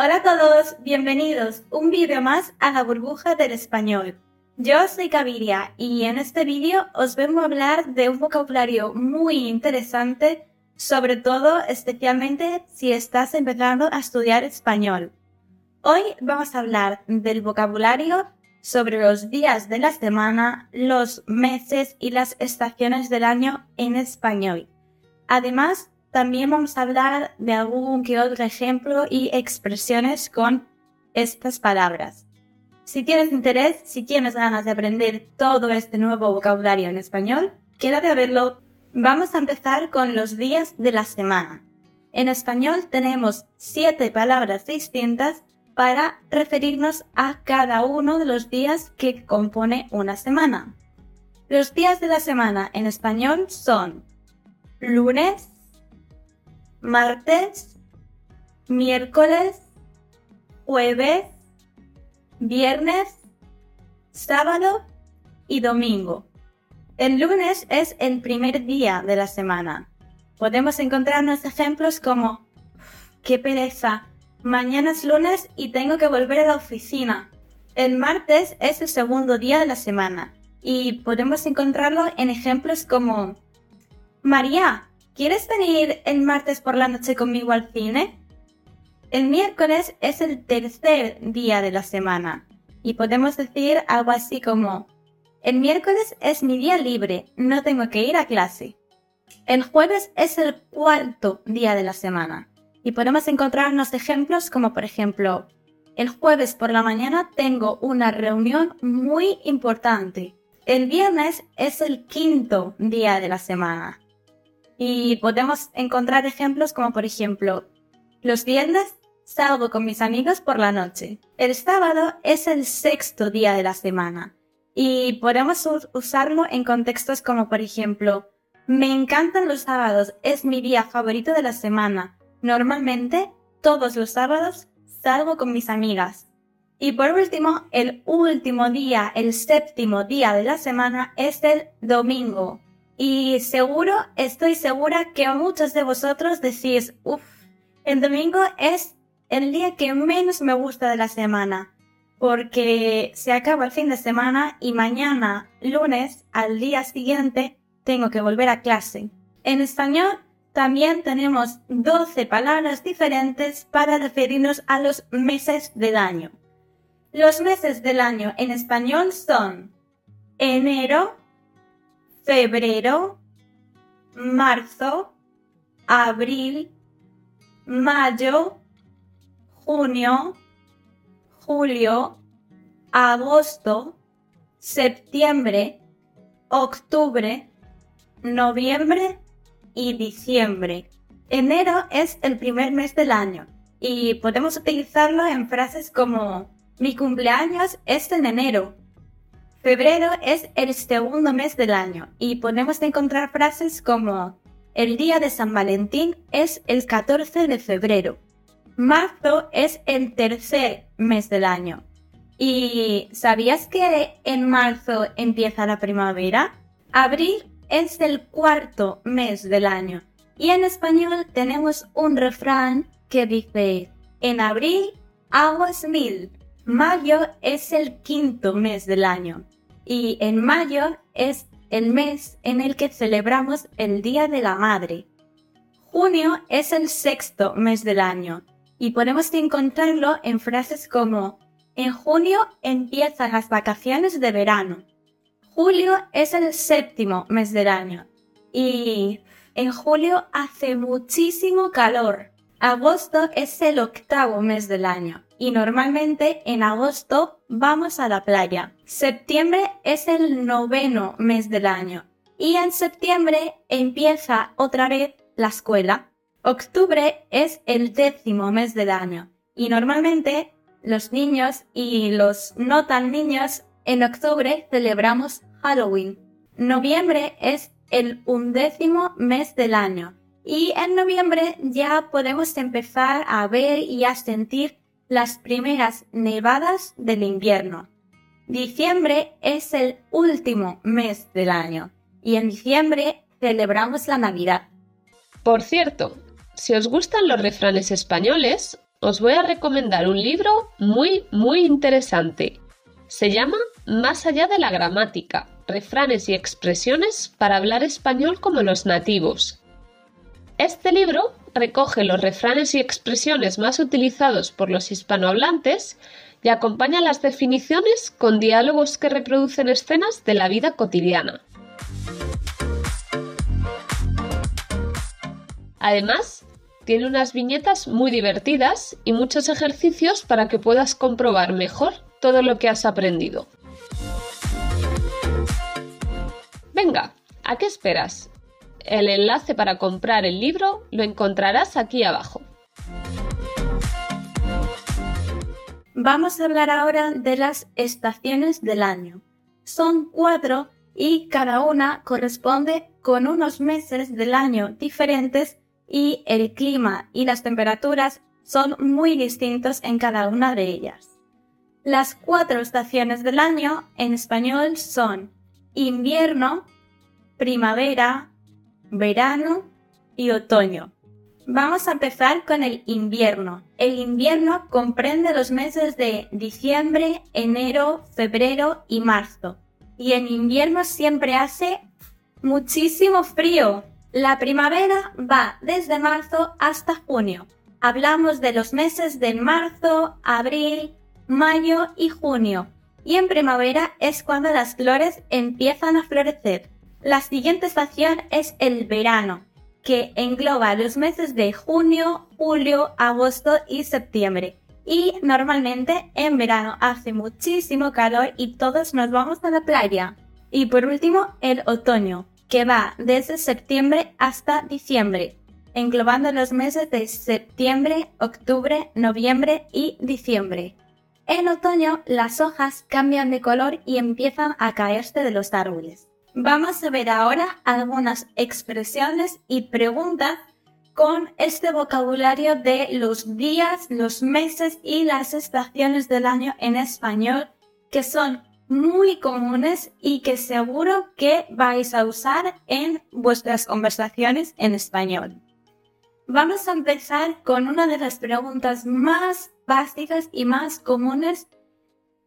Hola a todos, bienvenidos un vídeo más a la burbuja del español. Yo soy Caviria y en este vídeo os vengo a hablar de un vocabulario muy interesante, sobre todo especialmente si estás empezando a estudiar español. Hoy vamos a hablar del vocabulario sobre los días de la semana, los meses y las estaciones del año en español. Además, también vamos a hablar de algún que otro ejemplo y expresiones con estas palabras. Si tienes interés, si tienes ganas de aprender todo este nuevo vocabulario en español, quédate a verlo. Vamos a empezar con los días de la semana. En español tenemos siete palabras distintas para referirnos a cada uno de los días que compone una semana. Los días de la semana en español son lunes, martes, miércoles, jueves, viernes, sábado y domingo. El lunes es el primer día de la semana. Podemos encontrarnos ejemplos como qué pereza, mañana es lunes y tengo que volver a la oficina. El martes es el segundo día de la semana y podemos encontrarlo en ejemplos como María, ¿Quieres venir el martes por la noche conmigo al cine? El miércoles es el tercer día de la semana y podemos decir algo así como el miércoles es mi día libre, no tengo que ir a clase. El jueves es el cuarto día de la semana y podemos encontrarnos ejemplos como por ejemplo el jueves por la mañana tengo una reunión muy importante. El viernes es el quinto día de la semana y podemos encontrar ejemplos como por ejemplo, los viernes salgo con mis amigos por la noche. El sábado es el sexto día de la semana y podemos usarlo en contextos como por ejemplo, me encantan los sábados, es mi día favorito de la semana. Normalmente, todos los sábados salgo con mis amigas. Y por último, el último día, el séptimo día de la semana es el domingo. Y seguro, estoy segura que muchos de vosotros decís, uff, el domingo es el día que menos me gusta de la semana, porque se acaba el fin de semana y mañana, lunes, al día siguiente, tengo que volver a clase. En español también tenemos 12 palabras diferentes para referirnos a los meses del año. Los meses del año en español son enero, febrero, marzo, abril, mayo, junio, julio, agosto, septiembre, octubre, noviembre y diciembre. Enero es el primer mes del año y podemos utilizarlo en frases como mi cumpleaños es en enero Febrero es el segundo mes del año y podemos encontrar frases como el día de San Valentín es el 14 de febrero. Marzo es el tercer mes del año. ¿Y sabías que en marzo empieza la primavera? Abril es el cuarto mes del año. Y en español tenemos un refrán que dice, en abril aguas mil, Mayo es el quinto mes del año y en mayo es el mes en el que celebramos el Día de la Madre. Junio es el sexto mes del año y podemos encontrarlo en frases como en junio empiezan las vacaciones de verano. Julio es el séptimo mes del año y en julio hace muchísimo calor. Agosto es el octavo mes del año y normalmente en agosto vamos a la playa. Septiembre es el noveno mes del año y en septiembre empieza otra vez la escuela. Octubre es el décimo mes del año y normalmente los niños y los no tan niños en octubre celebramos Halloween. Noviembre es el undécimo mes del año y en noviembre ya podemos empezar a ver y a sentir las primeras nevadas del invierno. Diciembre es el último mes del año y en diciembre celebramos la Navidad. Por cierto, si os gustan los refranes españoles, os voy a recomendar un libro muy, muy interesante. Se llama Más allá de la gramática, refranes y expresiones para hablar español como los nativos. Este libro recoge los refranes y expresiones más utilizados por los hispanohablantes y acompaña las definiciones con diálogos que reproducen escenas de la vida cotidiana. Además, tiene unas viñetas muy divertidas y muchos ejercicios para que puedas comprobar mejor todo lo que has aprendido. Venga, ¿a qué esperas? El enlace para comprar el libro lo encontrarás aquí abajo. Vamos a hablar ahora de las estaciones del año. Son cuatro y cada una corresponde con unos meses del año diferentes y el clima y las temperaturas son muy distintos en cada una de ellas. Las cuatro estaciones del año en español son invierno, primavera, verano y otoño. Vamos a empezar con el invierno. El invierno comprende los meses de diciembre, enero, febrero y marzo. Y en invierno siempre hace muchísimo frío. La primavera va desde marzo hasta junio. Hablamos de los meses de marzo, abril, mayo y junio. Y en primavera es cuando las flores empiezan a florecer. La siguiente estación es el verano, que engloba los meses de junio, julio, agosto y septiembre. Y normalmente en verano hace muchísimo calor y todos nos vamos a la playa. Y por último, el otoño, que va desde septiembre hasta diciembre, englobando los meses de septiembre, octubre, noviembre y diciembre. En otoño las hojas cambian de color y empiezan a caerse de los árboles. Vamos a ver ahora algunas expresiones y preguntas con este vocabulario de los días, los meses y las estaciones del año en español que son muy comunes y que seguro que vais a usar en vuestras conversaciones en español. Vamos a empezar con una de las preguntas más básicas y más comunes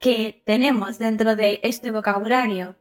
que tenemos dentro de este vocabulario.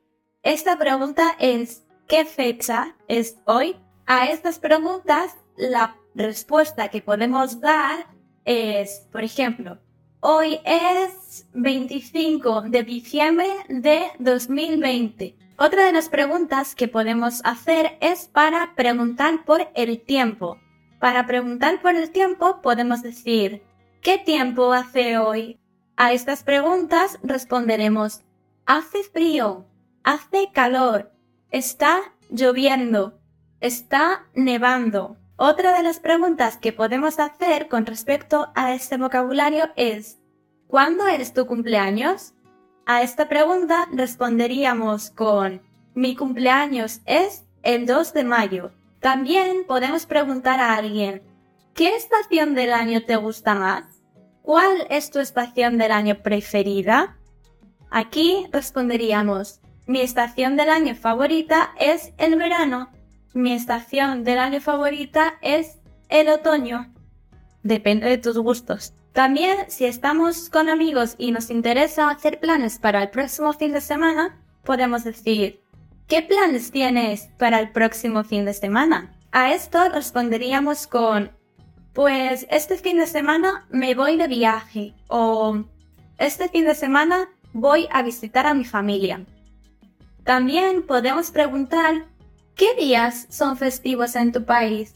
Esta pregunta es ¿qué fecha es hoy? A estas preguntas la respuesta que podemos dar es, por ejemplo, Hoy es 25 de diciembre de 2020. Otra de las preguntas que podemos hacer es para preguntar por el tiempo. Para preguntar por el tiempo podemos decir, ¿qué tiempo hace hoy? A estas preguntas responderemos, hace frío, hace calor, está lloviendo, está nevando. Otra de las preguntas que podemos hacer con respecto a este vocabulario es, ¿cuándo es tu cumpleaños? A esta pregunta responderíamos con, mi cumpleaños es el 2 de mayo. También podemos preguntar a alguien, ¿qué estación del año te gusta más? ¿Cuál es tu estación del año preferida? Aquí responderíamos, mi estación del año favorita es el verano mi estación del año favorita es el otoño. Depende de tus gustos. También si estamos con amigos y nos interesa hacer planes para el próximo fin de semana, podemos decir, ¿qué planes tienes para el próximo fin de semana? A esto responderíamos con, pues este fin de semana me voy de viaje o este fin de semana voy a visitar a mi familia. También podemos preguntar ¿Qué días son festivos en tu país?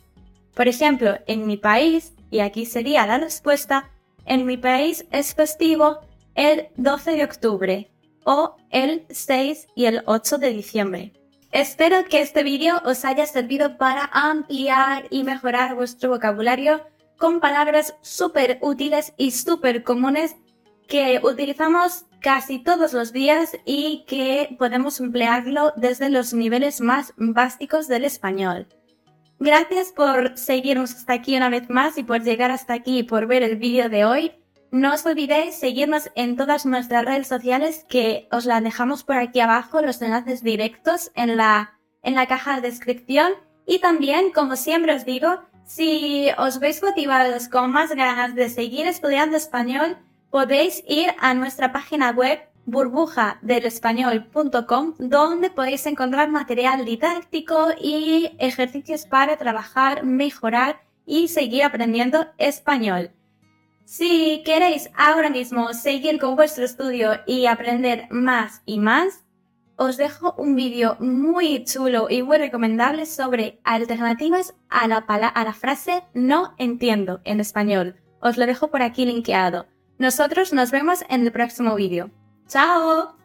Por ejemplo, en mi país, y aquí sería la respuesta, en mi país es festivo el 12 de octubre o el 6 y el 8 de diciembre. Espero que este vídeo os haya servido para ampliar y mejorar vuestro vocabulario con palabras súper útiles y súper comunes que utilizamos casi todos los días y que podemos emplearlo desde los niveles más básicos del español. Gracias por seguirnos hasta aquí una vez más y por llegar hasta aquí y por ver el vídeo de hoy. No os olvidéis seguirnos en todas nuestras redes sociales que os las dejamos por aquí abajo, los enlaces directos en la, en la caja de descripción. Y también, como siempre os digo, Si os veis motivados con más ganas de seguir estudiando español, podéis ir a nuestra página web burbujadelespañol.com donde podéis encontrar material didáctico y ejercicios para trabajar, mejorar y seguir aprendiendo español. Si queréis ahora mismo seguir con vuestro estudio y aprender más y más, os dejo un vídeo muy chulo y muy recomendable sobre alternativas a la, a la frase no entiendo en español. Os lo dejo por aquí linkeado. Nosotros nos vemos en el próximo vídeo. ¡Chao!